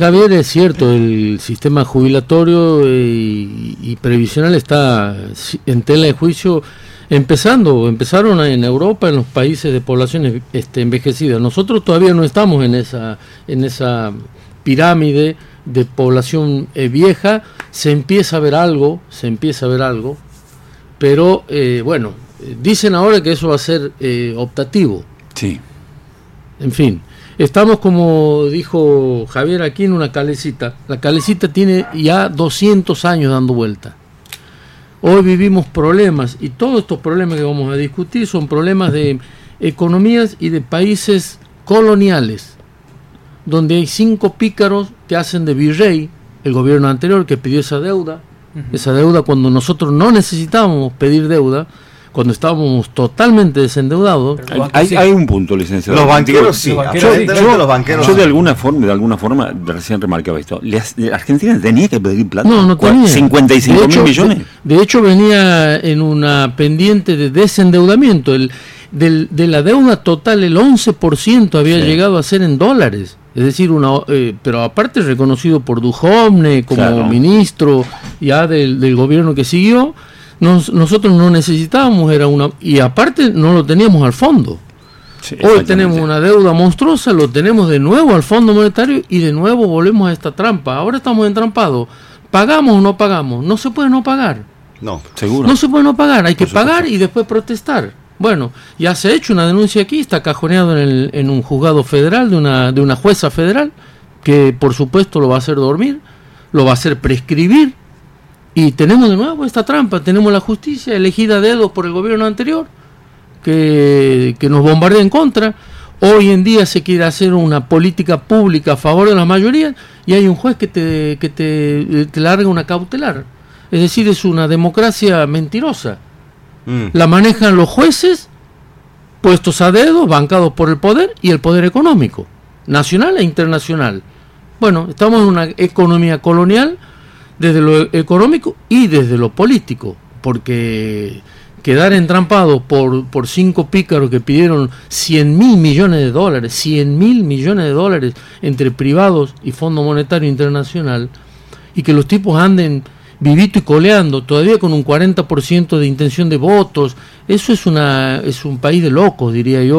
Javier, es cierto, el sistema jubilatorio y, y previsional está en tela de juicio empezando, empezaron en Europa, en los países de poblaciones este, envejecidas. Nosotros todavía no estamos en esa, en esa pirámide de población eh, vieja, se empieza a ver algo, se empieza a ver algo, pero eh, bueno, dicen ahora que eso va a ser eh, optativo. Sí. En fin, estamos como dijo Javier aquí en una calecita. La calecita tiene ya 200 años dando vuelta. Hoy vivimos problemas y todos estos problemas que vamos a discutir son problemas de economías y de países coloniales, donde hay cinco pícaros que hacen de virrey, el gobierno anterior que pidió esa deuda, esa deuda cuando nosotros no necesitábamos pedir deuda, cuando estábamos totalmente desendeudados. Hay, hay, un punto, licenciado. Los banqueros sí. yo, los banqueros yo de alguna forma, de alguna forma, recién remarcaba esto. Argentina tenía que pedir plata. No, no tenía. 55 mil millones. De, de, hecho, venía en una pendiente de desendeudamiento. El, del, de la deuda total, el 11% había sí. llegado a ser en dólares. Es decir, una, eh, pero aparte reconocido por Duhovne como claro. ministro ya del, del gobierno que siguió nos, nosotros no necesitábamos, era una y aparte no lo teníamos al fondo. Sí, Hoy tenemos una deuda monstruosa, lo tenemos de nuevo al Fondo Monetario y de nuevo volvemos a esta trampa. Ahora estamos entrampados. ¿Pagamos o no pagamos? No se puede no pagar. No, seguro. No se puede no pagar, hay que pagar y después protestar. Bueno, ya se ha hecho una denuncia aquí, está cajoneado en, el, en un juzgado federal de una, de una jueza federal que por supuesto lo va a hacer dormir, lo va a hacer prescribir y tenemos de nuevo esta trampa, tenemos la justicia elegida a dedo por el gobierno anterior, que, que, nos bombardea en contra. Hoy en día se quiere hacer una política pública a favor de la mayoría y hay un juez que te, que te, te larga una cautelar. Es decir, es una democracia mentirosa. Mm. La manejan los jueces puestos a dedo, bancados por el poder y el poder económico, nacional e internacional. Bueno, estamos en una economía colonial desde lo económico y desde lo político, porque quedar entrampado por, por cinco pícaros que pidieron 100 mil millones de dólares, 100 mil millones de dólares entre privados y Fondo Monetario Internacional, y que los tipos anden vivito y coleando, todavía con un 40% de intención de votos, eso es, una, es un país de locos, diría yo.